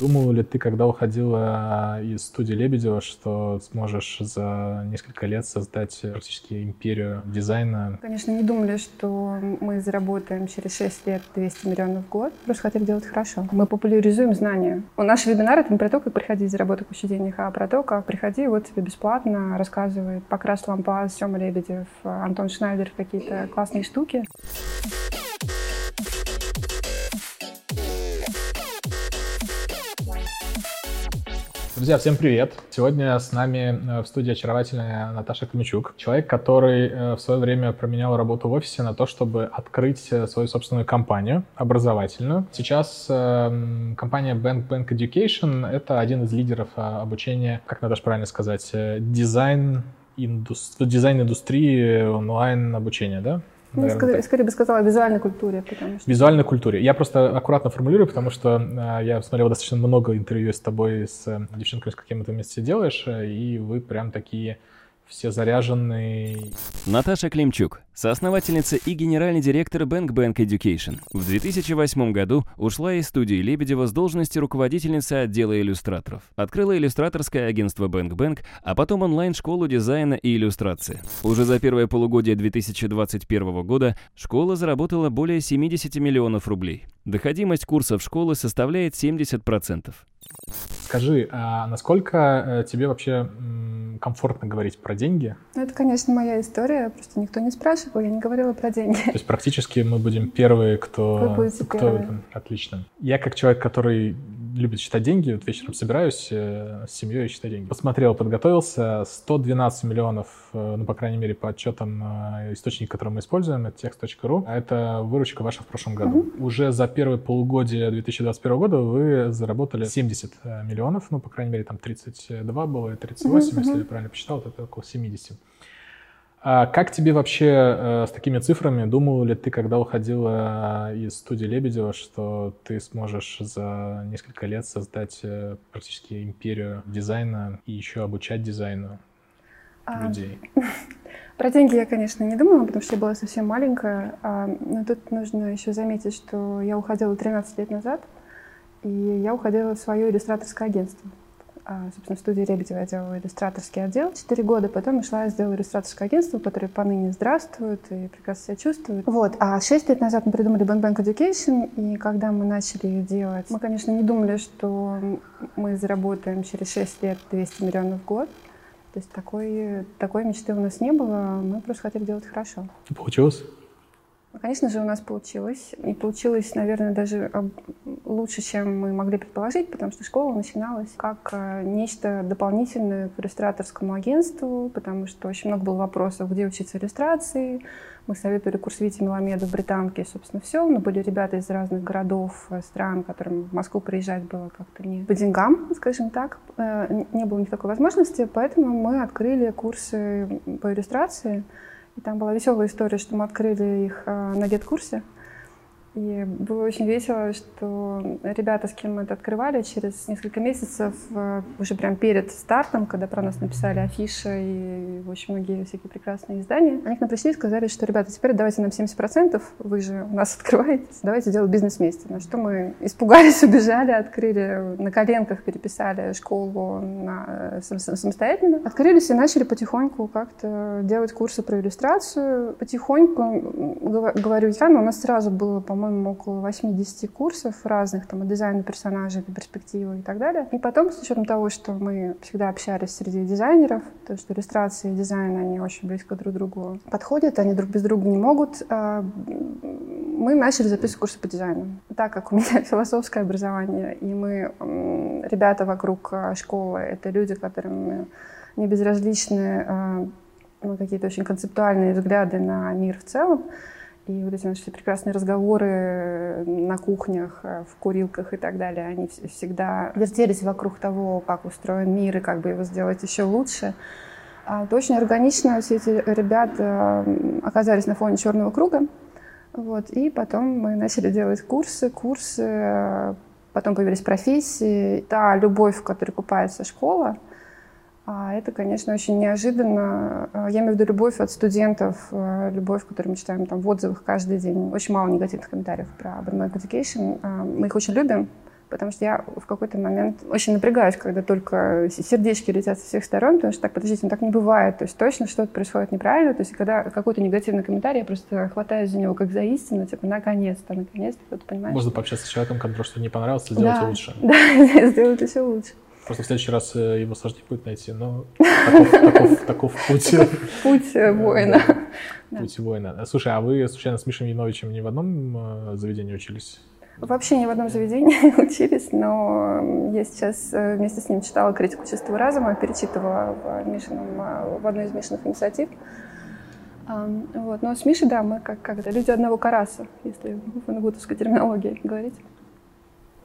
Думала ли ты, когда уходила из студии Лебедева, что сможешь за несколько лет создать практически империю дизайна? Конечно, не думали, что мы заработаем через 6 лет 200 миллионов в год. Просто хотели делать хорошо. Мы популяризуем знания. Наш вебинар — это не про то, как приходить заработать кучу денег, а про то, как приходи, вот тебе бесплатно рассказывает Покрас Лампас, Сема Лебедев, Антон Шнайдер какие-то классные штуки. Друзья, всем привет! Сегодня с нами э, в студии очаровательная Наташа Камичук, человек, который э, в свое время променял работу в офисе на то, чтобы открыть э, свою собственную компанию образовательную. Сейчас компания Bank Bank Education — это один из лидеров обучения, как Наташа правильно сказать, дизайн, индустри... дизайн индустрии онлайн обучения, да? Ну, скорее, скорее бы сказала визуальной культуре. Потому что... Визуальной культуре. Я просто аккуратно формулирую, потому что э, я смотрел достаточно много интервью с тобой, с э, девчонками, с какими ты вместе делаешь, э, и вы прям такие все заряженные. Наташа Климчук, соосновательница и генеральный директор Bank Bank Education. В 2008 году ушла из студии Лебедева с должности руководительницы отдела иллюстраторов. Открыла иллюстраторское агентство Bank Bank, а потом онлайн-школу дизайна и иллюстрации. Уже за первое полугодие 2021 года школа заработала более 70 миллионов рублей. Доходимость курсов школы составляет 70%. Скажи, а насколько э, тебе вообще комфортно говорить про деньги? Ну, это, конечно, моя история, просто никто не спрашивал, я не говорила про деньги. То есть практически мы будем первые, кто... Вы будете кто... первые. Отлично. Я как человек, который любит считать деньги. Вот вечером собираюсь э, с семьей и считаю деньги. Посмотрел, подготовился. 112 миллионов, э, ну, по крайней мере, по отчетам э, источника, который мы используем, это text.ru. А это выручка ваша в прошлом году. Mm-hmm. Уже за первое полугодие 2021 года вы заработали 70 э, миллионов, ну, по крайней мере, там 32 было, 38, mm-hmm. если я правильно посчитал, это около 70. А как тебе вообще э, с такими цифрами? Думал ли ты, когда уходила из студии Лебедева, что ты сможешь за несколько лет создать э, практически империю дизайна и еще обучать дизайну а, людей? Про деньги я, конечно, не думала, потому что я была совсем маленькая. А, но тут нужно еще заметить, что я уходила 13 лет назад, и я уходила в свое иллюстраторское агентство. А, собственно, в студии Лебедева я делала иллюстраторский отдел. Четыре года потом ушла и сделала иллюстраторское агентство, которое поныне здравствует и прекрасно себя чувствует. Вот. А шесть лет назад мы придумали Bank Bank Education, и когда мы начали делать, мы, конечно, не думали, что мы заработаем через шесть лет 200 миллионов в год. То есть такой, такой мечты у нас не было, мы просто хотели делать хорошо. Получилось? Конечно же, у нас получилось. И получилось, наверное, даже лучше, чем мы могли предположить, потому что школа начиналась как э, нечто дополнительное к иллюстраторскому агентству, потому что очень много было вопросов, где учиться иллюстрации. Мы советовали курс Вити Меламеда в Британке, собственно, все. Но были ребята из разных городов, э, стран, которым в Москву приезжать было как-то не по деньгам, скажем так. Э, не было никакой возможности, поэтому мы открыли курсы по иллюстрации. И там была веселая история, что мы открыли их а, на гет-курсе. И было очень весело, что ребята, с кем мы это открывали, через несколько месяцев, э, уже прям перед стартом, когда про нас написали афиши и очень многие всякие прекрасные издания, они к нам пришли и сказали, что, ребята, теперь давайте нам 70%, вы же у нас открываетесь, давайте делать бизнес вместе. На что мы испугались, убежали, открыли на коленках, переписали школу на, самостоятельно. Открылись и начали потихоньку как-то делать курсы про иллюстрацию. Потихоньку, говорю я, но у нас сразу было, по по-моему, около 80 курсов разных, там, от дизайна персонажей до перспективы и так далее. И потом, с учетом того, что мы всегда общались среди дизайнеров, то, что иллюстрации и дизайн, они очень близко друг к другу подходят, они друг без друга не могут, а, мы начали записывать курсы по дизайну. Так как у меня философское образование, и мы, ребята вокруг а, школы, это люди, которым не безразличны а, ну, какие-то очень концептуальные взгляды на мир в целом, и вот эти наши прекрасные разговоры на кухнях, э, в курилках и так далее, они всегда вертелись вокруг того, как устроен мир и как бы его сделать еще лучше. А это очень органично. Все эти ребята оказались на фоне черного круга. Вот, и потом мы начали делать курсы, курсы, потом появились профессии. Та любовь, в которой купается школа, а это, конечно, очень неожиданно. А, я имею в виду любовь от студентов, а, любовь, которую мы читаем там в отзывах каждый день. Очень мало негативных комментариев про Urban Education. Мы их очень любим, Потому что я в какой-то момент очень напрягаюсь, когда только сердечки летят со всех сторон, потому что так, подождите, ну так не бывает. То есть точно что-то происходит неправильно. То есть когда какой-то негативный комментарий, я просто хватаюсь за него как за истину, типа, наконец-то, наконец-то, кто-то понимает. Можно пообщаться с человеком, который что не понравился, сделать да, лучше. Да, сделать еще лучше. Просто в следующий раз э, его сложнее будет найти, но таков, таков, таков путь. Путь э, воина. Путь воина. Слушай, а вы случайно с Мишей Яновичем не в одном э, заведении учились? Вообще ни в одном заведении учились, но я сейчас вместе с ним читала критику чистого разума, перечитывала в, Мишином, в одной из Мишиных инициатив. Вот. Но с Мишей, да, мы как, как люди одного караса, если в нагутовской терминологии говорить.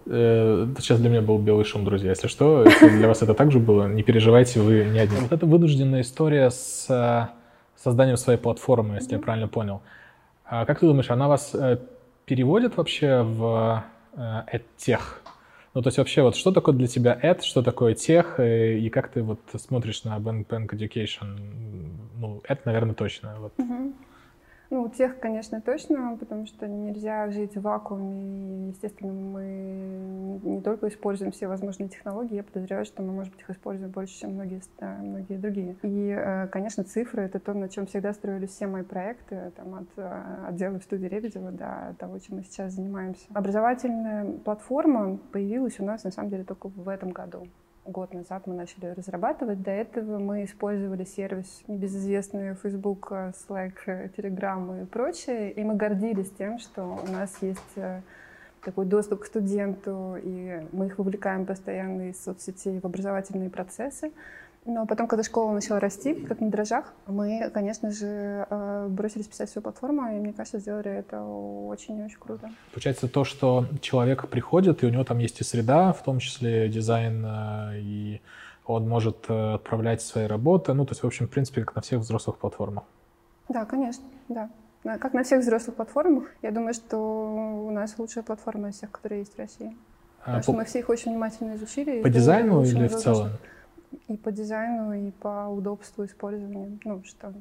Э, это сейчас для меня был белый шум, друзья. Если что, если для вас это также было, не переживайте, вы не один. Вот это вынужденная история с э, созданием своей платформы, если я правильно понял. А как ты думаешь, она вас э, переводит вообще в тех? Ну, то есть вообще, вот что такое для тебя ad, что такое тех, и как ты вот смотришь на Bank Bank Education? Ну, это, наверное, точно. Вот. Uh-huh. Ну, у тех, конечно, точно, потому что нельзя жить в вакууме. Естественно, мы не только используем все возможные технологии, я подозреваю, что мы, может быть, их используем больше, чем многие, многие другие. И, э, конечно, цифры — это то, на чем всегда строились все мои проекты, там, от э, отдела в студии Лебедева до того, чем мы сейчас занимаемся. Образовательная платформа появилась у нас, на самом деле, только в этом году год назад мы начали разрабатывать. До этого мы использовали сервис небезызвестный Facebook, Slack, Telegram и прочее, и мы гордились тем, что у нас есть э, такой доступ к студенту, и мы их вовлекаем постоянно из соцсетей в образовательные процессы. Но потом, когда школа начала расти, как на дрожжах, мы, конечно же, э, бросились писать свою платформу, и мне кажется, сделали это очень и очень круто. Получается то, что человек приходит, и у него там есть и среда, в том числе дизайн, э, и он может э, отправлять свои работы, ну, то есть, в общем, в принципе, как на всех взрослых платформах. Да, конечно, да. Как на всех взрослых платформах. Я думаю, что у нас лучшая платформа из всех, которые есть в России. А Потому а, что по... мы все их очень внимательно изучили. По дизайну или в целом? И по дизайну, и по удобству использования. Ну, что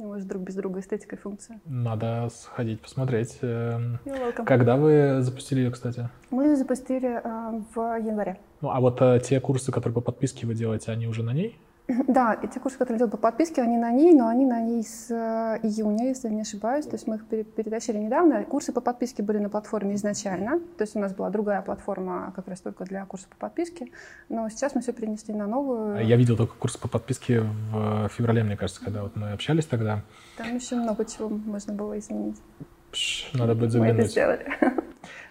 не может друг без друга эстетика и функция. Надо сходить посмотреть. Эм, когда вы запустили ее, кстати? Мы ее запустили э, в январе. Ну, а вот э, те курсы, которые по подписке вы делаете, они уже на ней? Да, эти курсы, которые делают по подписке, они на ней, но они на ней с э, июня, если я не ошибаюсь. То есть мы их перетащили недавно. Курсы по подписке были на платформе изначально. То есть у нас была другая платформа как раз только для курсов по подписке. Но сейчас мы все перенесли на новую. А я видел только курсы по подписке в феврале, мне кажется, когда вот мы общались тогда. Там еще много чего можно было изменить. Пш, надо будет заглянуть. Мы это сделали.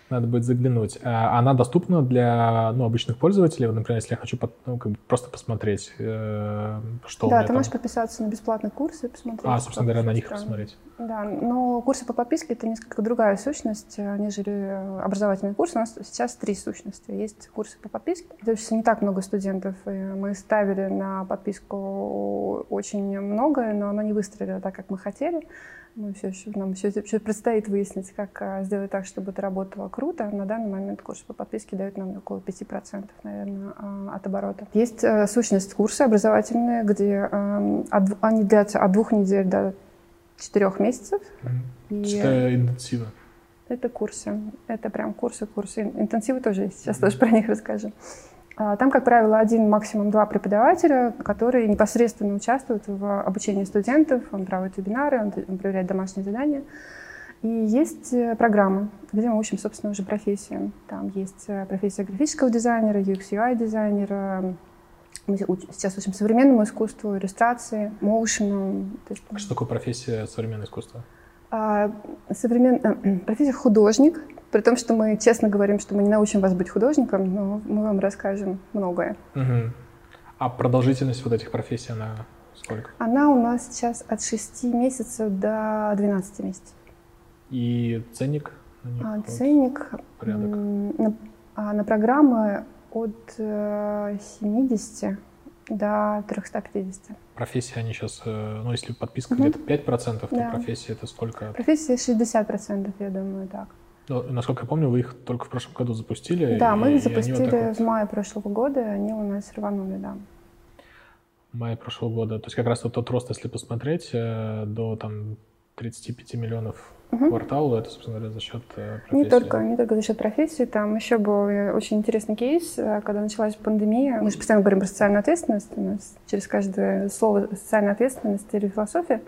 Надо будет заглянуть. А она доступна для ну, обычных пользователей? Вот, например, если я хочу ну, как бы просто посмотреть, э, что Да, ты там... можешь подписаться на бесплатные курсы и посмотреть. А, собственно говоря, на них посмотреть. Да, но курсы по подписке — это несколько другая сущность, нежели образовательные курсы. У нас сейчас три сущности. Есть курсы по подписке. То есть не так много студентов. И мы ставили на подписку очень многое, но оно не выстрелило так, как мы хотели. Мы все еще, нам еще, еще предстоит выяснить, как а, сделать так, чтобы это работало круто. На данный момент курс по подписке дает нам около 5%, наверное, а, от оборота. Есть а, сущность курса образовательные, где от, они длятся от двух недель до четырех месяцев. Mm-hmm. И это интенсивы? Это курсы. Это прям курсы, курсы. Интенсивы тоже есть. Сейчас тоже про них расскажем. А, там, как правило, один, максимум два преподавателя, которые непосредственно участвуют в обучении студентов, он проводит вебинары, он проверяет домашние задания. И есть э, программы, где мы учим, собственно, уже профессиям. Там есть э, профессия графического дизайнера, UX, UI дизайнера. Мы сейчас учим современному искусству, иллюстрации, моушену. Что такое профессия современного искусства? А, современ... Э, профессия художник, при том, что мы честно говорим, что мы не научим вас быть художником, но мы вам расскажем многое. Угу. А продолжительность вот этих профессий, она сколько? Она у нас сейчас от 6 месяцев до 12 месяцев. И ценник? А, ценник порядок. На, а, на программы от 70 э, до 350. Профессия они сейчас, э, ну если подписка угу. где-то 5%, то да. профессия это сколько? Профессия 60%, я думаю, так. Ну, насколько я помню, вы их только в прошлом году запустили. Да, мы их запустили вот в мае прошлого года, и они у нас рванули, да. В мае прошлого года. То есть как раз вот тот рост, если посмотреть, э, до там 35 миллионов угу. кварталу, это, собственно говоря, за счет профессии? Не только, не только за счет профессии. Там еще был очень интересный кейс, когда началась пандемия. Мы же постоянно говорим про социальную ответственность. У нас через каждое слово социальная ответственность или философия.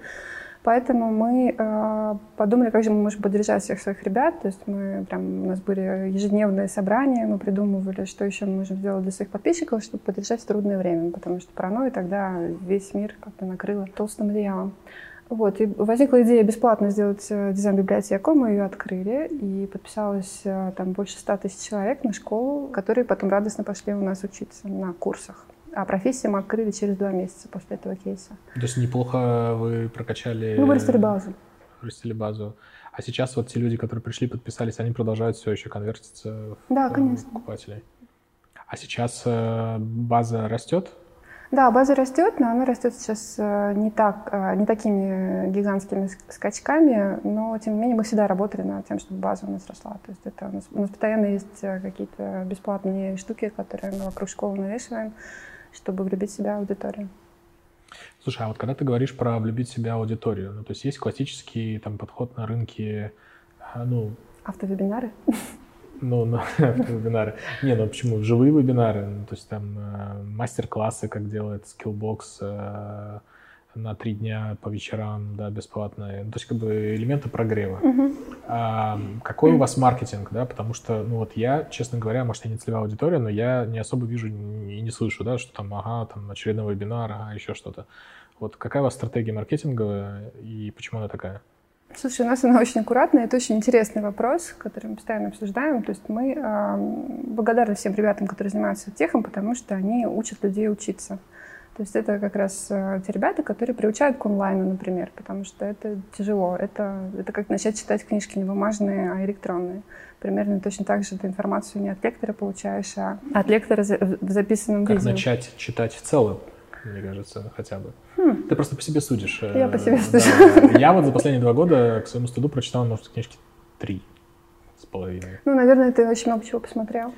Поэтому мы э, подумали, как же мы можем поддержать всех своих ребят. То есть мы прям, у нас были ежедневные собрания, мы придумывали, что еще мы можем сделать для своих подписчиков, чтобы поддержать в трудное время, потому что паранойя тогда весь мир как-то накрыла толстым одеялом. Вот, и возникла идея бесплатно сделать э, дизайн-библиотеку, мы ее открыли, и подписалось э, там больше ста тысяч человек на школу, которые потом радостно пошли у нас учиться на курсах. А профессию мы открыли через два месяца после этого кейса. То есть неплохо вы прокачали... Мы вырастили базу. Вырастили базу. А сейчас вот те люди, которые пришли, подписались, они продолжают все еще конвертиться в да, конечно. покупателей. А сейчас э, база растет? Да, база растет, но она растет сейчас э, не, так, э, не такими гигантскими скачками, но тем не менее мы всегда работали над тем, чтобы база у нас росла. То есть это у нас, у нас постоянно есть э, какие-то бесплатные штуки, которые мы вокруг школы навешиваем, чтобы влюбить в себя аудиторию. Слушай, а вот когда ты говоришь про влюбить в себя аудиторию, ну то есть есть классический там подход на рынке, ну... Автовебинары? Ну, на вебинары. Не, ну почему? Живые вебинары, ну, то есть там э, мастер-классы, как делает Skillbox э, на три дня по вечерам, да, бесплатные. Ну, то есть как бы элементы прогрева. Uh-huh. А, какой у вас маркетинг, да, потому что, ну вот я, честно говоря, может, я не целевая аудитория, но я не особо вижу и не слышу, да, что там, ага, там очередной вебинар, ага, еще что-то. Вот какая у вас стратегия маркетинговая и почему она такая? Слушай, у нас она очень аккуратная. Это очень интересный вопрос, который мы постоянно обсуждаем. То есть мы э, благодарны всем ребятам, которые занимаются техом, потому что они учат людей учиться. То есть это как раз э, те ребята, которые приучают к онлайну, например, потому что это тяжело. Это, это как начать читать книжки не бумажные, а электронные. Примерно точно так же ты информацию не от лектора получаешь, а от лектора в записанном как видео. Как начать читать в целом, мне кажется, хотя бы. Хм. Ты просто по себе судишь. Я по себе сужу. Да. Я вот за последние два года к своему стыду прочитал, может, книжки три с половиной. Ну, наверное, ты очень много чего посмотрел.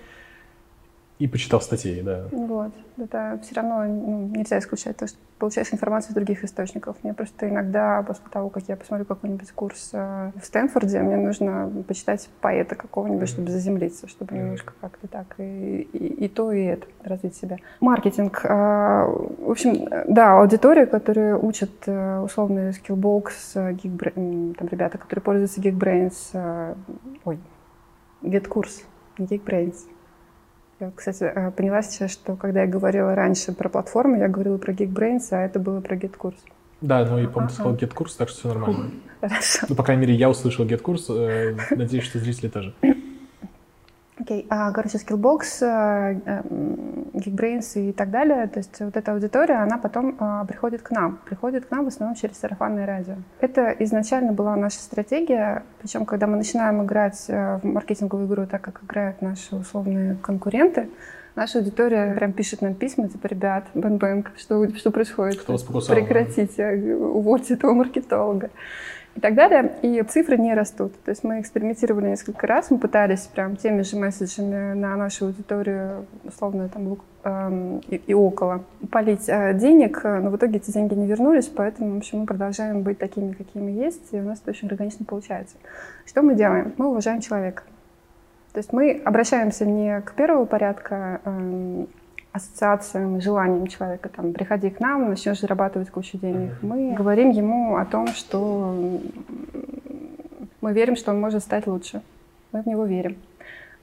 И почитал статьи, да. Вот. Это все равно ну, нельзя исключать то, что получаешь информацию из других источников. Мне просто иногда, после того, как я посмотрю какой-нибудь курс э, в Стэнфорде, мне нужно почитать поэта какого-нибудь, mm-hmm. чтобы заземлиться, чтобы mm-hmm. немножко как-то так и, и, и то, и это развить себя. Маркетинг. Э, в общем, да, аудитория, которая учат э, условно Skillbox, Geekbrains, там ребята, которые пользуются Geekbrains, ой, GetCourse, Geekbrains, я, кстати, э, поняла сейчас, что когда я говорила раньше про платформу, я говорила про Geekbrains, а это было про GetCourse. Да, ну и, по-моему, ты сказал GetCourse, так что все нормально. Хорошо. Ну, по крайней мере, я услышал GetCourse, э, надеюсь, что зрители тоже. Окей, okay. а, короче, Skillbox, э, э, Geekbrains и так далее, то есть вот эта аудитория, она потом а, приходит к нам, приходит к нам в основном через сарафанное радио. Это изначально была наша стратегия, причем когда мы начинаем играть в маркетинговую игру так, как играют наши условные конкуренты, наша аудитория прям пишет нам письма, типа, ребят, бэнк-бэнк, что, что происходит? Кто вас покусал? Прекратите, увольте этого маркетолога и так далее. И цифры не растут. То есть мы экспериментировали несколько раз, мы пытались прям теми же месседжами на нашу аудиторию, условно, там, эм, и, около, полить э, денег, но в итоге эти деньги не вернулись, поэтому, в общем, мы продолжаем быть такими, какими есть, и у нас это очень органично получается. Что мы делаем? Мы уважаем человека. То есть мы обращаемся не к первого порядка эм, ассоциациям, желаниям человека, там, приходи к нам, начнешь зарабатывать кучу денег. Мы говорим ему о том, что мы верим, что он может стать лучше. Мы в него верим.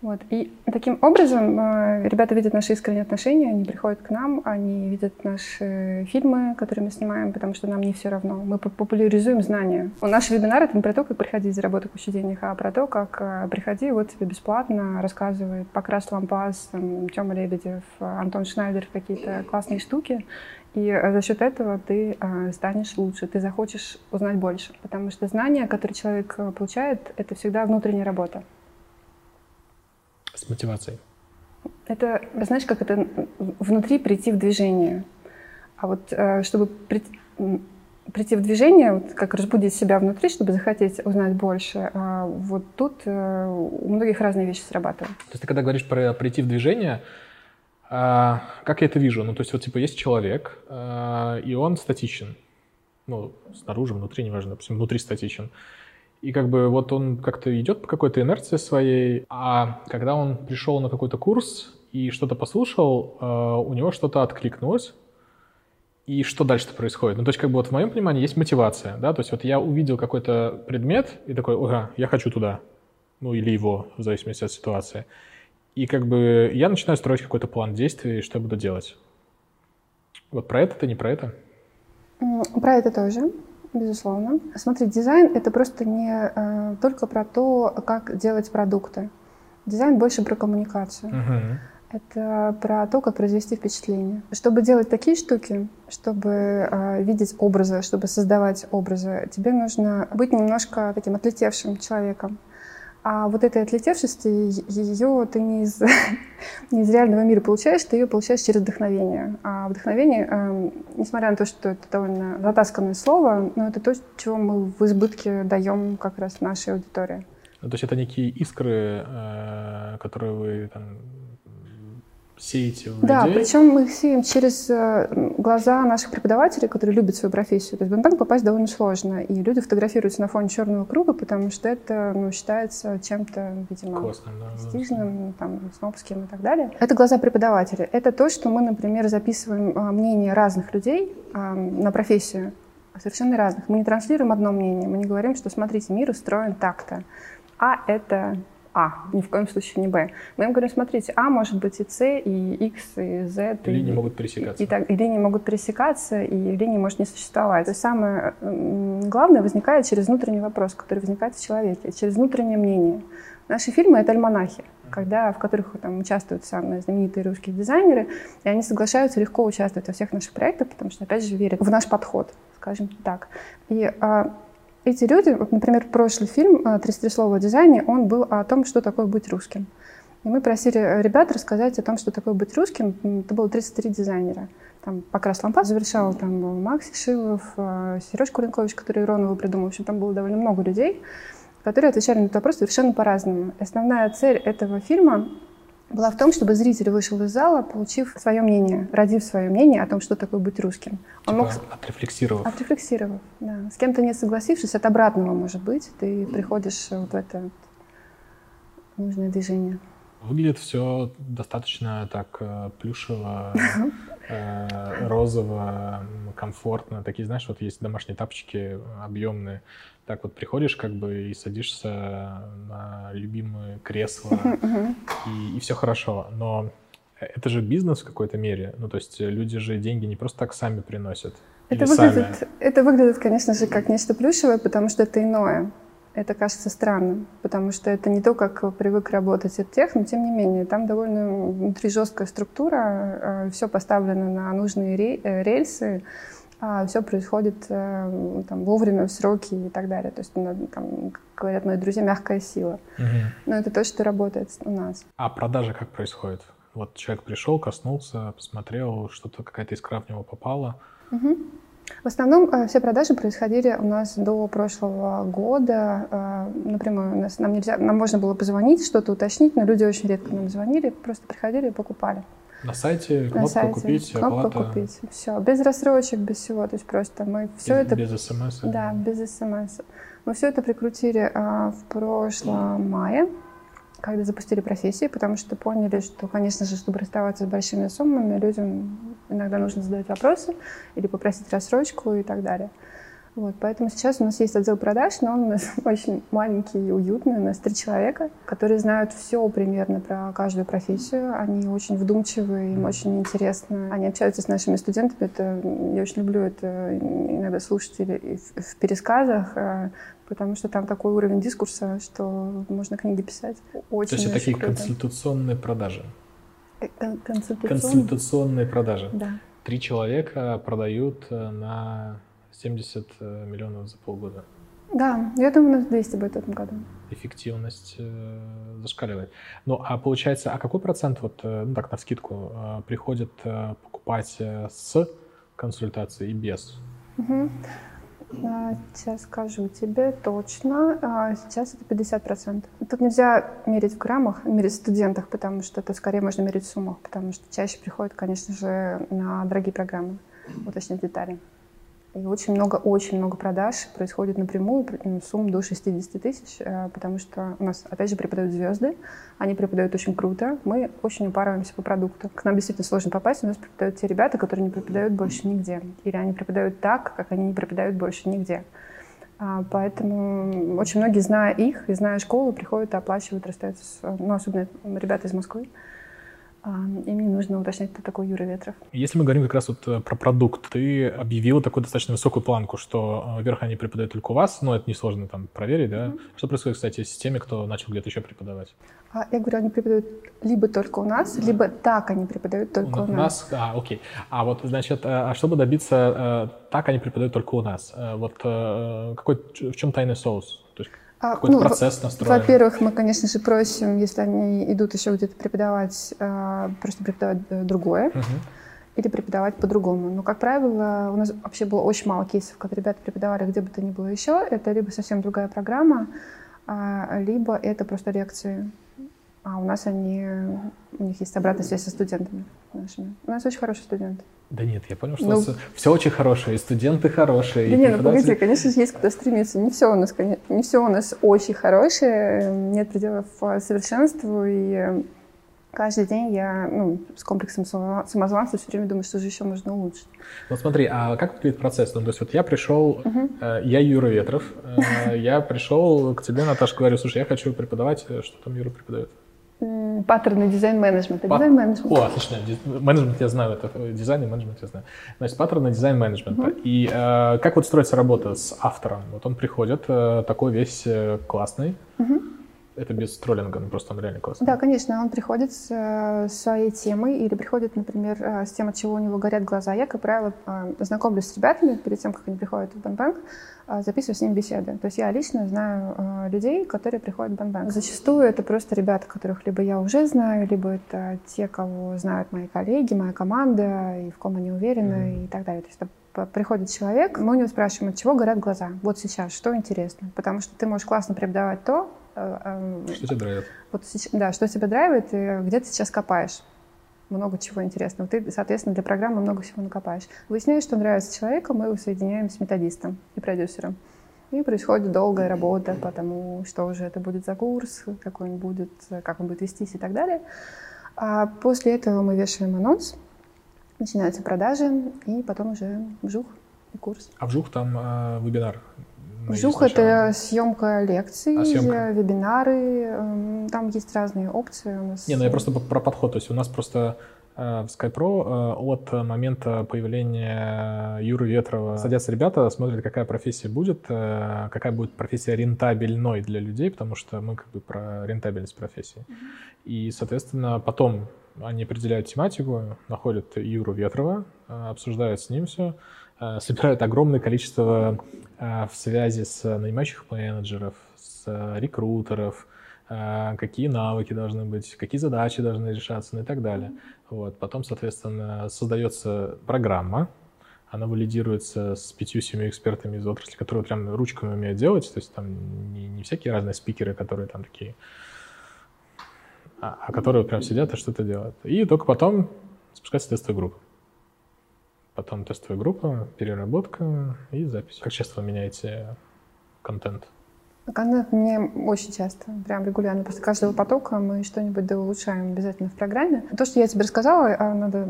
Вот. И таким образом э, ребята видят наши искренние отношения, они приходят к нам, они видят наши фильмы, которые мы снимаем, потому что нам не все равно. Мы популяризуем знания. Наш вебинар — это не про то, как приходить заработать кучу денег, а про то, как э, приходи, вот тебе бесплатно рассказывает Покрас Лампас, Тёма Лебедев, Антон Шнайдер какие-то классные штуки. И за счет этого ты э, станешь лучше, ты захочешь узнать больше. Потому что знания, которые человек получает, это всегда внутренняя работа с мотивацией? Это, знаешь, как это внутри прийти в движение. А вот э, чтобы прийти, прийти в движение, вот как разбудить себя внутри, чтобы захотеть узнать больше, а вот тут э, у многих разные вещи срабатывают. То есть ты когда говоришь про прийти в движение, как я это вижу? Ну, то есть вот типа есть человек, и он статичен. Ну, снаружи, внутри, неважно, допустим, внутри статичен. И как бы вот он как-то идет по какой-то инерции своей, а когда он пришел на какой-то курс и что-то послушал, э, у него что-то откликнулось, и что дальше происходит? Ну, то есть, как бы вот в моем понимании есть мотивация, да, то есть вот я увидел какой-то предмет и такой, ага, я хочу туда, ну, или его, в зависимости от ситуации. И как бы я начинаю строить какой-то план действий, что я буду делать. Вот про это-то, не про это? Про это тоже, безусловно. Смотри, дизайн — это просто не э, только про то, как делать продукты. Дизайн больше про коммуникацию. Uh-huh. Это про то, как произвести впечатление. Чтобы делать такие штуки, чтобы э, видеть образы, чтобы создавать образы, тебе нужно быть немножко таким отлетевшим человеком. А вот этой отлетевшести, ее ты не из, не из реального мира получаешь, ты ее получаешь через вдохновение. А вдохновение, э, несмотря на то, что это довольно затасканное слово, но это то, чего мы в избытке даем как раз нашей аудитории. То есть это некие искры, э, которые вы там, сеете в Да, людей? причем мы их сеем через э, глаза наших преподавателей, которые любят свою профессию. То есть в Бонтанг попасть довольно сложно, и люди фотографируются на фоне черного круга, потому что это ну, считается чем-то, видимо, Классно, да, там, снобским и так далее. Это глаза преподавателя. Это то, что мы, например, записываем а, мнение разных людей а, на профессию, совершенно разных. Мы не транслируем одно мнение, мы не говорим, что, смотрите, мир устроен так-то, а это а, ни в коем случае не Б. Мы им говорим, смотрите, А может быть и С, и X, и Z. И, и линии могут пересекаться. И, и, так, и линии могут пересекаться, и линии может не существовать. То есть самое главное возникает через внутренний вопрос, который возникает в человеке, через внутреннее мнение. Наши фильмы — это альманахи, когда, в которых там, участвуют самые знаменитые русские дизайнеры, и они соглашаются легко участвовать во всех наших проектах, потому что, опять же, верят в наш подход, скажем так. И а, эти люди, вот, например, прошлый фильм «33 э, слова о дизайне», он был о том, что такое быть русским. И мы просили ребят рассказать о том, что такое быть русским. Это было 33 дизайнера. Там Покрас Лампас завершал, там Макс Шилов, э, Сереж Куренкович, который Иронова придумал. В общем, там было довольно много людей, которые отвечали на этот вопрос совершенно по-разному. Основная цель этого фильма была в том, чтобы зритель вышел из зала, получив свое мнение, родив свое мнение о том, что такое быть русским. Он типа мог... Отрефлексировав. Отрефлексировав, да. С кем-то не согласившись, от обратного, может быть, ты приходишь вот в это нужное движение. Выглядит все достаточно так э, плюшево, э, розово, комфортно. Такие, знаешь, вот есть домашние тапочки объемные. Так вот приходишь как бы и садишься на любимое кресло, и, и все хорошо. Но это же бизнес в какой-то мере. Ну, то есть люди же деньги не просто так сами приносят. Это выглядит, сами. это выглядит, конечно же, как нечто плюшевое, потому что это иное это кажется странным, потому что это не то, как привык работать от тех, но тем не менее, там довольно внутри жесткая структура, э, все поставлено на нужные э, рельсы, а все происходит э, там, вовремя, в сроки и так далее. То есть, ну, там, говорят мои друзья, мягкая сила. Угу. Но это то, что работает у нас. А продажа как происходит? Вот человек пришел, коснулся, посмотрел, что-то какая-то искра в него попала. Угу. В основном э, все продажи происходили у нас до прошлого года э, напрямую. Нас, нам, нельзя, нам можно было позвонить, что-то уточнить, но люди очень редко нам звонили, просто приходили и покупали. На сайте кнопка На сайте, купить, кнопка оплата. купить. Все, без рассрочек, без всего. То есть просто мы все без, это... Без смс? Да, без смс. Мы все это прикрутили а, в прошлом мае когда запустили профессии, потому что поняли, что, конечно же, чтобы расставаться с большими суммами, людям иногда нужно задать вопросы или попросить рассрочку и так далее. Вот, поэтому сейчас у нас есть отдел продаж, но он у нас очень маленький и уютный. У нас три человека, которые знают все примерно про каждую профессию. Они очень вдумчивые, им очень интересно. Они общаются с нашими студентами. Это, я очень люблю это иногда слушать или в, в пересказах, э, потому что там такой уровень дискурса, что можно книги писать. Очень, То есть это такие круто. консультационные продажи? Э, консультационные? Консультационные продажи. Да. Три человека продают э, на 70 э, миллионов за полгода. Да, я думаю, у нас 200 будет в этом году. Эффективность э, зашкаливает. Ну, а получается, а какой процент, вот, ну так, на скидку, э, приходит э, покупать э, с консультацией и без? Угу. Сейчас скажу тебе точно. А, сейчас это 50%. Тут нельзя мерить в граммах, мерить в студентах, потому что это скорее можно мерить в суммах, потому что чаще приходят, конечно же, на дорогие программы, уточнить детали. И очень много, очень много продаж происходит напрямую, сумм до 60 тысяч, э, потому что у нас, опять же, преподают звезды, они преподают очень круто, мы очень упарываемся по продукту. К нам действительно сложно попасть, у нас преподают те ребята, которые не преподают больше нигде, или они преподают так, как они не преподают больше нигде. А, поэтому очень многие, зная их и зная школу, приходят и оплачивают, расстаются, с, ну, особенно ребята из Москвы. А, и мне нужно уточнить, кто такой Юра Ветров. Если мы говорим как раз вот э, про продукт, ты объявила такую достаточно высокую планку, что, э, во-первых, они преподают только у вас, но это несложно там проверить, да? Mm-hmm. Что происходит, кстати, с теми, кто начал где-то еще преподавать? А, я говорю, они преподают либо только у нас, либо так они преподают только у, у нас. А, окей. А вот, значит, э, а чтобы добиться, так они преподают только у нас, вот какой, в чем тайный соус? То есть а, Какой-то ну, процесс настроен? Во-первых, мы, конечно же, просим, если они идут еще где-то преподавать, а, просто преподавать э, другое. Угу. Или преподавать по-другому. Но, как правило, у нас вообще было очень мало кейсов, когда ребята преподавали где бы то ни было еще. Это либо совсем другая программа, а, либо это просто лекции. А у нас они, у них есть обратная связь со студентами нашими. У нас очень хорошие студенты. Да нет, я понял, что ну, все очень хорошее, и студенты хорошие. Да нет, ну погоди, конечно же, есть куда стремиться. Не все у нас, не все у нас очень хорошее, нет пределов э, совершенству, и э, каждый день я ну, с комплексом самозванца все время думаю, что же еще можно улучшить. Вот смотри, а как выглядит процесс? Ну, то есть вот я пришел, uh-huh. я Юра Ветров, я пришел к тебе, Наташа, говорю, слушай, я хочу преподавать, что там Юра преподает? Паттерны дизайн-менеджмента. Пат... Дизайн-менеджмент. О, отлично. Менеджмент я знаю, это э, дизайн и менеджмент я знаю. Значит, паттерны дизайн-менеджмента. Uh-huh. И э, как вот строится работа с автором? Вот он приходит, э, такой весь э, классный. Uh-huh. Это без троллинга, ну просто он реально классный. Да, конечно, он приходит с э, своей темой или приходит, например, э, с тем, от чего у него горят глаза. Я, как правило, э, знакомлюсь с ребятами перед тем, как они приходят в Банбанк, записываю с ними беседы. То есть я лично знаю людей, которые приходят в Банбанк. Зачастую это просто ребята, которых либо я уже знаю, либо это те, кого знают мои коллеги, моя команда, и в ком они уверены, mm-hmm. и так далее. То есть приходит человек, мы у него спрашиваем, от чего горят глаза. Вот сейчас, что интересно? Потому что ты можешь классно преподавать то, что тебя драйвит? Вот, да, что тебя драйвит, и где ты сейчас копаешь. Много чего интересного. Ты, соответственно, для программы много всего накопаешь. Выясняешь, что нравится человеку, мы его соединяем с методистом и продюсером. И происходит долгая работа по тому, что уже это будет за курс, какой он будет, как он будет вестись и так далее. А после этого мы вешаем анонс, начинаются продажи, и потом уже вжух и курс. А вжух там э, вебинар Жух — это съемка лекций, а, съемка. вебинары. Эм, там есть разные опции у нас. Не, ну я просто про подход. То есть у нас просто э, в SkyPro э, от момента появления Юры Ветрова садятся ребята, смотрят, какая профессия будет, э, какая будет профессия рентабельной для людей, потому что мы как бы про рентабельность профессии. Mm-hmm. И, соответственно, потом они определяют тематику, находят Юру Ветрова, обсуждают с ним все, собирают огромное количество в связи с нанимающих менеджеров, с рекрутеров, а, какие навыки должны быть, какие задачи должны решаться ну и так далее. Вот. Потом, соответственно, создается программа, она валидируется с пятью-семью экспертами из отрасли, которые прям ручками умеют делать, то есть там не, не всякие разные спикеры, которые там такие, а, а которые прям сидят и что-то делают. И только потом спускается тестовая группа потом тестовая группа, переработка и запись. Как часто вы меняете контент? Контент мне очень часто, прям регулярно. После каждого потока мы что-нибудь да улучшаем обязательно в программе. То, что я тебе рассказала, а, надо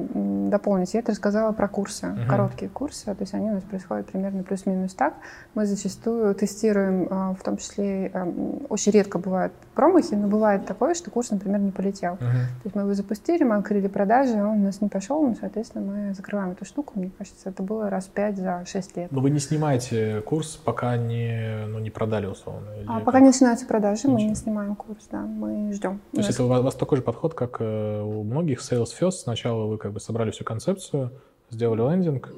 дополнить. Я это рассказала про курсы, uh-huh. короткие курсы. То есть они у нас происходят примерно плюс-минус так. Мы зачастую тестируем, а, в том числе, а, очень редко бывают промахи, но бывает такое, что курс, например, не полетел. Uh-huh. То есть мы его запустили, мы открыли продажи, он у нас не пошел, но, соответственно, мы закрываем эту штуку. Мне кажется, это было раз пять за шесть лет. Но вы не снимаете курс, пока не, ну, не продали условно? Или а пока не начинаются продажи, Ничего. мы не снимаем курс, да, мы ждем. То есть это у вас, у вас такой же подход, как э, у многих Sales First. Сначала вы как бы собрали всю концепцию, сделали лендинг,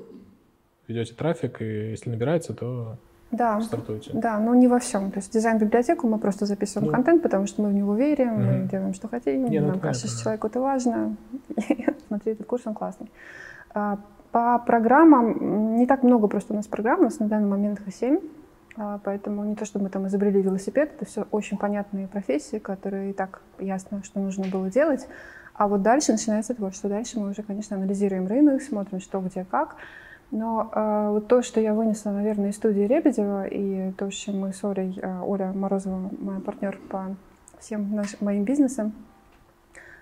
ведете трафик, и если набирается, то да, стартуете. Да, но не во всем. То есть дизайн-библиотеку мы просто записываем ну, контент, потому что мы в него верим, угу. мы делаем, что хотим, не, ну, нам кажется, что человеку это важно. Смотри, этот курс, он классный. А, по программам, не так много просто у нас программ, у нас на данный момент их 7. А, поэтому не то, чтобы мы там изобрели велосипед, это все очень понятные профессии, которые и так ясно, что нужно было делать. А вот дальше начинается творчество. Дальше мы уже, конечно, анализируем рынок, смотрим, что, где, как. Но э, вот то, что я вынесла, наверное, из студии Лебедева, и то, с чем мы с Олей, э, Оля Морозова, моя партнер по всем нашим, моим бизнесам,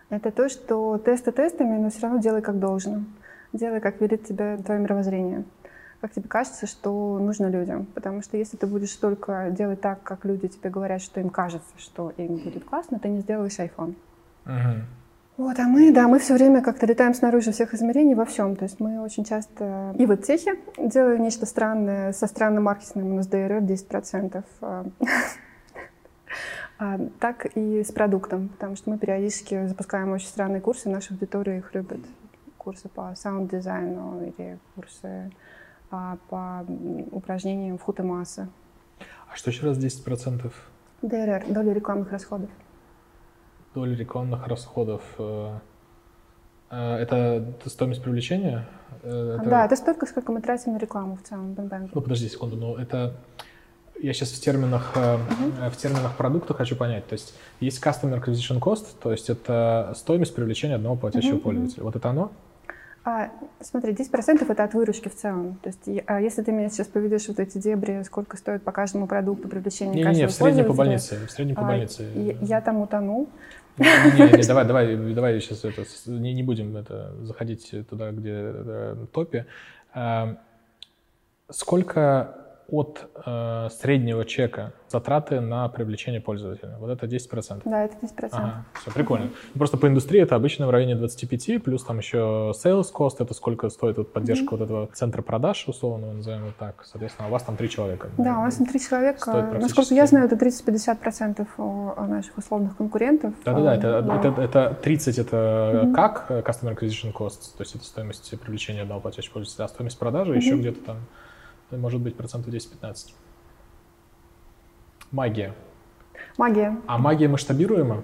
это то, что тесты тестами, но все равно делай как должно. Делай, как велит тебе твое мировоззрение. Как тебе кажется, что нужно людям. Потому что если ты будешь только делать так, как люди тебе говорят, что им кажется, что им будет классно, ты не сделаешь iPhone. Мгм. Вот, а мы, да, мы все время как-то летаем снаружи всех измерений во всем. То есть мы очень часто и в цехе делаю нечто странное, со странным маркетингом у нас ДРР 10%, а, а, так и с продуктом, потому что мы периодически запускаем очень странные курсы, наша аудитория их любит. Курсы по саунд-дизайну или курсы по м, упражнениям в хутемаса. А что еще раз 10% ДРР, доля рекламных расходов. доли рекламных расходов? э, э, Это стоимость привлечения? Э, это- Да, это столько, сколько мы тратим на рекламу в целом в Бэнбэнке. Ну, подожди секунду, но это... Я сейчас в терминах, э, в терминах продукта хочу понять. То есть есть Customer Acquisition Cost, то есть это стоимость привлечения одного платящего Мгм, пользователя. Вот это оно? А, смотри, 10% это от выручки в целом. То есть, а если ты меня сейчас поведешь вот эти дебри, сколько стоит по каждому продукту привлечение Не-не-не, каждого в среднем по больнице. В среднем по а, больнице. и я там утону. Не-не-не, давай, давай, давай сейчас это, не, не будем это, заходить туда, где э, топе. А, Сколько от э, среднего чека затраты на привлечение пользователя? Вот это 10%. Да, это 10%. Ага, все, прикольно. Просто по индустрии это обычно в районе 25, плюс там еще sales cost, это сколько стоит вот поддержка вот этого центра продаж, условно его назовем вот так. Соответственно, у вас там три человека. Да, у нас там три человека. Стоит Насколько практически- я знаю, это 30-50% у наших условных конкурентов. Да-да-да, это, да. это, это 30 это Мгм. как э, Customer Acquisition Cost, то есть это стоимость привлечения одного платящего пользователя, а стоимость продажи еще Мгм. где-то там, э, может быть, процентов 10-15. Магия. Магия. А магия масштабируема?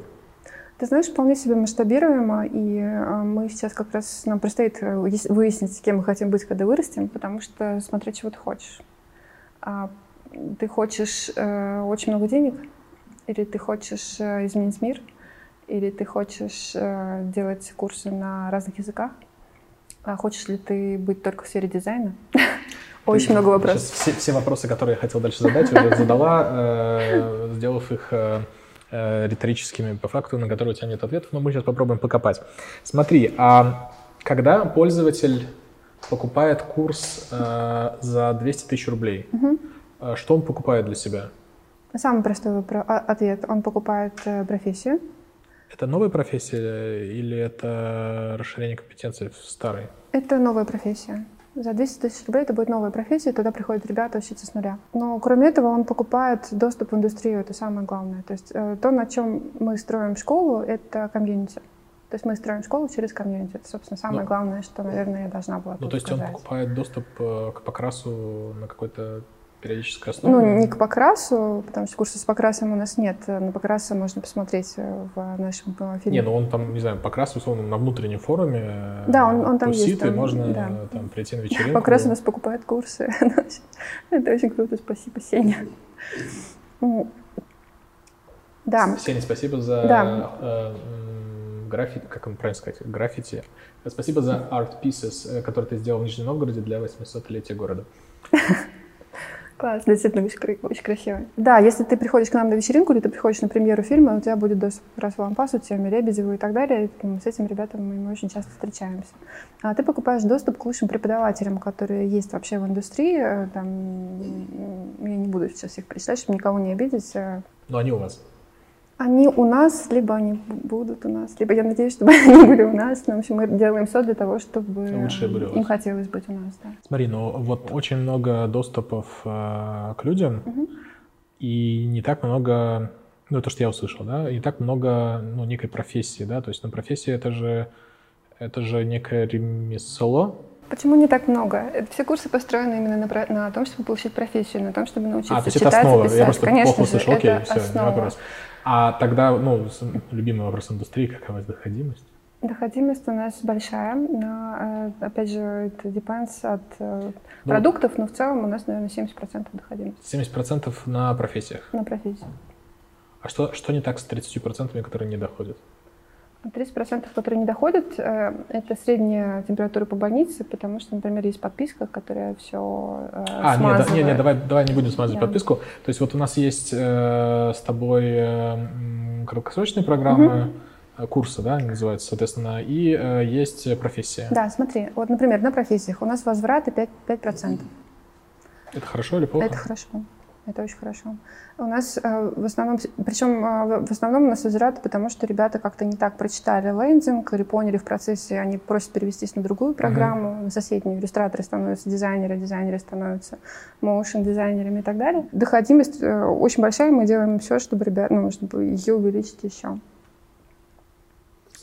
Ты знаешь, вполне себе масштабируемо, и э, мы сейчас как раз, нам предстоит э, выяс- выяснить, кем мы хотим быть, когда вырастем, потому что смотри, чего ты хочешь. А, ты хочешь э, очень много денег, или ты хочешь изменить мир, или ты хочешь делать курсы на разных языках, а хочешь ли ты быть только в сфере дизайна? Очень много вопросов. Все, все вопросы, которые я хотел дальше задать, уже задала, э, сделав их э, э, риторическими по факту, на которые у тебя нет ответов, но мы сейчас попробуем покопать. Смотри, а когда пользователь покупает курс э, за 200 тысяч рублей, э, что он покупает для себя? Самый простой вопро- а- ответ. Он покупает э, профессию, Это новая профессия или это расширение компетенций в старой? Это новая профессия. За 200 тысяч рублей это будет новая профессия, туда приходят ребята учиться с нуля. Но кроме этого он покупает доступ в индустрию, это самое главное. То есть э, то, на чем мы строим школу, это комьюнити. То есть мы строим школу через комьюнити. Это, собственно, самое Ну, главное, что, наверное, я должна была Ну, то есть он сказать. покупает доступ э, к покрасу на какой-то периодической основе? Ну, не к покрасу, потому что курса с покрасом у нас нет. На покраса можно посмотреть э, в нашем э, фильме. Не, ну он там, не знаю, покрас, условно, на внутреннем форуме. э, Да, он- он там есть, тусит, и там, можно да. там прийти на вечеринку. Покрас у нас покупает курсы. Это очень круто, спасибо, Сеня. М. Да, Сеня, спасибо за Да. э, граффити, как он правильно сказать, граффити. Спасибо за art pieces, которые ты сделал в Нижнем Новгороде для 800-летия города. класс, действительно очень, очень красиво. Да, если ты приходишь к нам на вечеринку, или ты приходишь на премьеру фильма, у тебя будет доступ к раз в Лампасу, Теме Лебедеву и так далее. И С этими ребятами мы очень часто встречаемся. А ты покупаешь доступ к лучшим преподавателям, которые есть вообще в индустрии. Э, Там, я не буду сейчас их перечислять, чтобы никого не обидеть. Э, Но они у вас. Они у нас, либо они будут у нас, либо я надеюсь, чтобы они были у нас. Но, в общем, мы делаем все для того, чтобы им хотелось быть у нас. Да. Смотри, ну вот очень много доступов э, к людям, Мгм. и не так много, ну то, что я услышал, да, и так много, ну, некой профессии, да, то есть, ну, профессия это же, это же некое ремесло, Почему не так много? Это все курсы построены именно на, на том, чтобы получить профессию, на том, чтобы научиться А, то есть читать это основа. писать. Я просто Конечно плохо услышал. Окей, все, не основа. вопрос. А тогда, ну, любимый вопрос индустрии, вас доходимость? Доходимость у нас большая, но, э, опять же, это depends от э, Ну, продуктов, но в целом у нас, наверное, 70% доходимость 70% на профессиях. на профессию. А что, что не так с 30%, которые не доходят? 30%, которые не доходят, э, это средняя температура по больнице, потому что, например, есть подписка, которая все э, А, смазывает. нет, нет, нет, давай, давай не будем смазывать Да. подписку. То есть вот у нас есть э, с тобой э, краткосрочные программы, э, курсы, да, они называются, соответственно, и э, есть профессия. Да, смотри, вот, например, на профессиях у нас возвраты 5%. 5%. Это хорошо или плохо? Это хорошо. Это очень хорошо. У нас э, в основном, причем э, в основном у нас возвраты, потому что ребята как-то не так прочитали лендинг или поняли в процессе, они просят перевестись на другую программу, на соседнюю. Иллюстраторы становятся дизайнеры, дизайнеры становятся моушен дизайнерами и так далее. Доходимость э, очень большая, мы делаем все, чтобы ребят, ну, чтобы ее увеличить еще.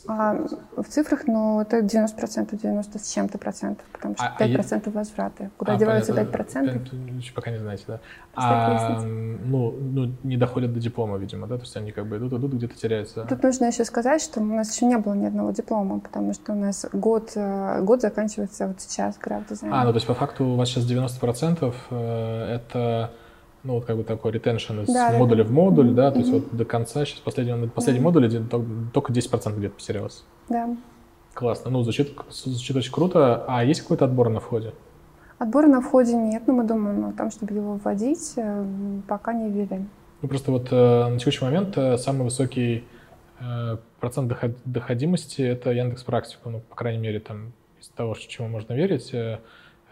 А в цифрах, ну, это 90%, 90 с чем-то процентов, потому что А- а 5% возвраты. Куда А, деваются понятно. 5%? Пять- еще пока не знаете, да. Предстоит А, ну, ну, не доходят до диплома, видимо, да? То есть они как бы идут, идут, где-то теряются. Тут нужно еще сказать, что у нас еще не было ни одного диплома, потому что у нас год, э, год заканчивается вот сейчас граф-дизайн. А, ну то есть по факту у вас сейчас 90% э, это ну вот как бы такой ретеншн из Да, да, модуля да. в модуль, да, то есть вот до конца, сейчас последний, модуле где- тол- только 10% где-то потерялось. Да. Классно, ну звучит, звучит очень круто. А есть какой-то отбор на входе? Отбора на входе нет, но мы думаем о том, чтобы его вводить, э, пока не ввели. Ну просто вот э, на текущий момент э, самый высокий э, процент доход- доходимости это Яндекс Практику, ну по крайней мере там из того, чему можно верить, э,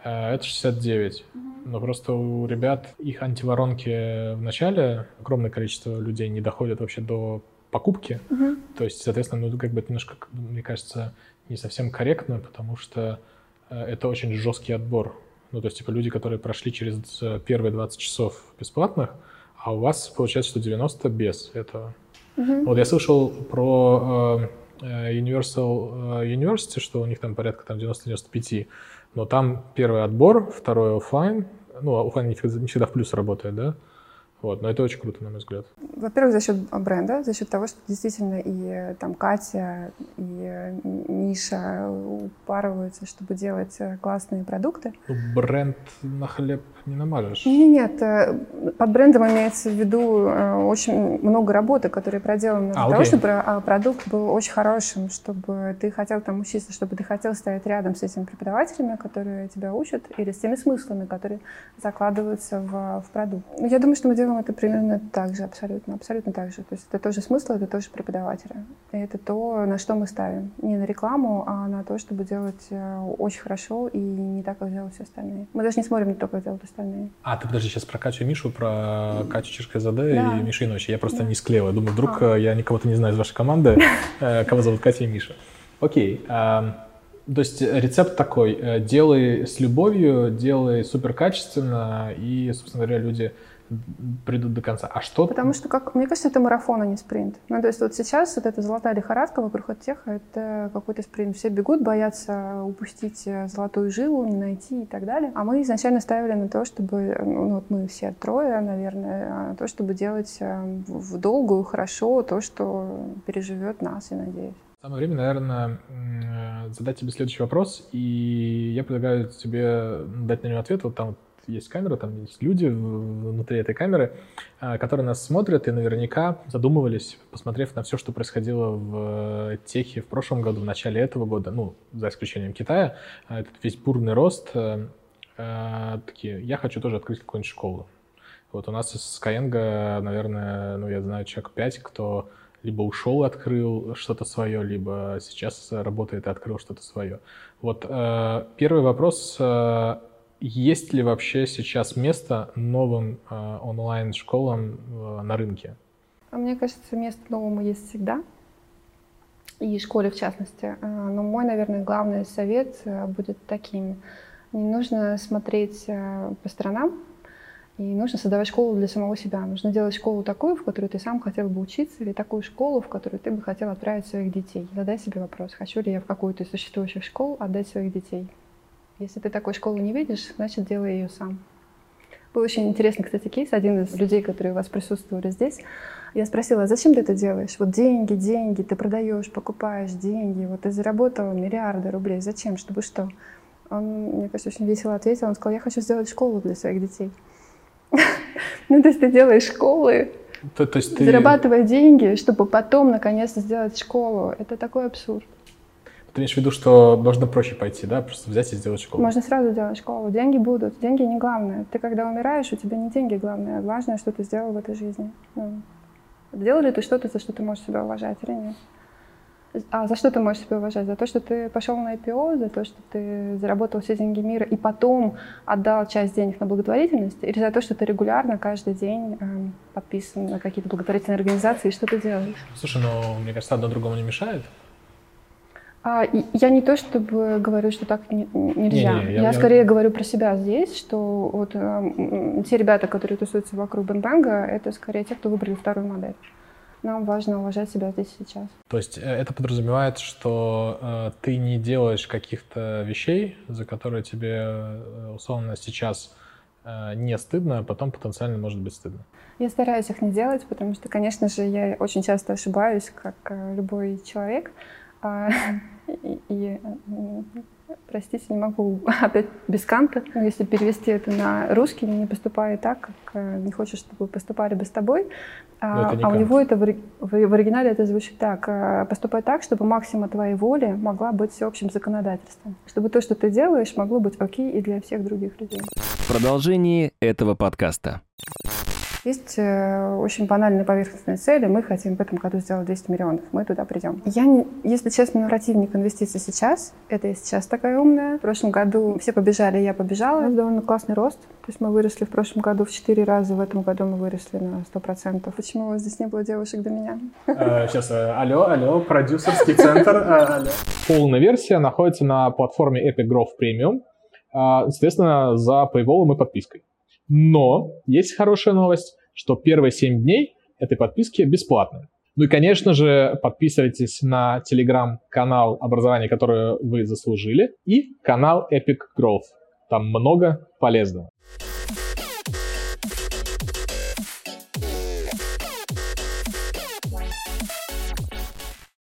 это 69. Но просто у ребят их антиворонки в начале, огромное количество людей не доходят вообще до покупки. Мгм. То есть, соответственно, ну, как бы это немножко, мне кажется, не совсем корректно, потому что э, это очень жесткий отбор. Ну, то есть, типа, люди, которые прошли через э, первые 20 часов бесплатных, а у вас получается, что 90 без этого. Мгм. Вот я слышал про э, э, Universal э, University, что у них там порядка там 90-95, но там первый отбор, второй оффлайн, ну, всегда, не всегда в плюс работает, да, вот, но это очень круто, на мой взгляд. Во-первых, за счет бренда, за счет того, что действительно и там Катя, и э, Миша упарываются, чтобы делать э, классные продукты. Ну, бренд на хлеб не намажешь. Нет, нет, э, под брендом имеется в виду очень много работы, которая проделана для А, того, окей. чтобы а, продукт был очень хорошим, чтобы ты хотел там учиться, чтобы ты хотел стоять рядом с этими преподавателями, которые тебя учат, или с теми смыслами, которые закладываются в, в продукт. Ну, Я думаю, что мы делаем это примерно так же, абсолютно, абсолютно так же. То есть это тоже смысл, это тоже преподаватели. И это то, на что мы ставим. Не на рекламу, а на то, чтобы делать э, очень хорошо и не так, как делают все остальные. Мы даже не смотрим на то, как делают остальные. А, ты подожди, сейчас про Катю и Мишу, про Катю Чешкозаде Да. и Мишу Иночи. Я просто Да. не склеил. Я думаю, вдруг А. э, я никого-то не знаю из вашей команды, э, кого зовут Катя и Миша. Окей. а, То есть рецепт такой. Делай с любовью, делай супер качественно, и, собственно говоря, люди придут до конца. А что... Потому что, как, мне кажется, это марафон, а не спринт. Ну, то есть вот сейчас вот эта золотая лихорадка вокруг оттеха, это какой-то спринт. Все бегут, боятся упустить э, золотую жилу, не найти и так далее. А мы изначально ставили на то, чтобы, э, ну, вот мы все трое, наверное, а, на то, чтобы делать э, в долгую, хорошо то, что переживет нас, и надеюсь. Самое время, наверное, м, задать тебе следующий вопрос, и я предлагаю тебе дать на него ответ. Вот там есть камера, там есть люди внутри этой камеры, а, которые нас смотрят и наверняка задумывались, посмотрев на все, что происходило в э, техе в прошлом году, в начале этого года, ну, за исключением Китая, а, этот весь бурный рост, э, э, такие, я хочу тоже открыть какую-нибудь школу. Вот у нас из Skyeng, наверное, ну, я знаю человек 5, кто либо ушел и открыл что-то свое, либо сейчас работает и открыл что-то свое. Вот э, первый вопрос. Есть ли вообще сейчас место новым э, онлайн-школам э, на рынке? А Мне кажется, место новому есть всегда. И школе в частности. Но мой, наверное, главный совет будет таким. Не нужно смотреть по сторонам, и нужно создавать школу для самого себя. Нужно делать школу такую, в которой ты сам хотел бы учиться, или такую школу, в которую ты бы хотел отправить своих детей. Задай себе вопрос, хочу ли я в какую-то из существующих школ отдать своих детей. Если ты такой школы не видишь, значит, делай ее сам. Был очень интересный, кстати, кейс. Один из людей, которые у вас присутствовали здесь, я спросила, «А зачем ты это делаешь? Вот деньги, деньги, ты продаешь, покупаешь деньги, вот ты заработал миллиарды рублей. Зачем? Чтобы что? Он, мне кажется, очень весело ответил. Он сказал, я хочу сделать школу для своих детей. Ну, то есть ты делаешь школы То, то есть ты... Зарабатывая деньги, чтобы потом наконец-то сделать школу. Это такой абсурд. Ты имеешь в виду, что можно проще пойти, да? Просто взять и сделать школу. Можно сразу сделать школу. Деньги будут. Деньги не главное. Ты когда умираешь, у тебя не деньги главное. Важное, что ты сделал в этой жизни. Ну, сделал ли ты что-то, за что ты можешь себя уважать или нет? А за что ты можешь себя уважать? За то, что ты пошел на IPO, за то, что ты заработал все деньги мира и потом отдал часть денег на благотворительность? Или за то, что ты регулярно каждый день э, подписан на какие-то благотворительные организации и что ты делаешь? Слушай, ну, мне кажется, одно другому не мешает. А, я не то чтобы говорю, что так не, нельзя. Не, не, я, я, я скорее говорю про себя здесь, что вот э, те ребята, которые тусуются вокруг Бэнбэнга, это скорее те, кто выбрали вторую модель. Нам важно уважать себя здесь сейчас. То есть э, это подразумевает, что э, ты не делаешь каких-то вещей, за которые тебе э, условно сейчас э, не стыдно, а потом потенциально может быть стыдно. Я стараюсь их не делать, потому что, конечно же, я очень часто ошибаюсь, как э, любой человек. И, и простите, не могу опять без канта. Но если перевести это на русский, не поступай так, как э, не хочешь, чтобы поступали бы с тобой. А, а у него это в, в оригинале это звучит так. Э, поступай так, чтобы максима твоей воли могла быть всеобщим законодательством. Чтобы то, что ты делаешь, могло быть окей и для всех других людей. В продолжении этого подкаста. Есть э, очень банальные поверхностные цели. Мы хотим в этом году сделать 200 миллионов. Мы туда придем. Я, не, если честно, нарративник инвестиций сейчас. Это я сейчас такая умная. В прошлом году все побежали, я побежала. У нас довольно классный рост. То есть мы выросли в прошлом году в 4 раза, в этом году мы выросли на 100%. Почему у вас здесь не было девушек до меня? Сейчас, э, э, алло, алло, продюсерский центр. Полная версия находится на платформе Epic Growth Premium. Соответственно, за paywall и подпиской. Но есть хорошая новость, что первые 7 дней этой подписки бесплатные. Ну и, конечно же, подписывайтесь на телеграм-канал образования, которое вы заслужили, и канал Epic Growth. Там много полезного.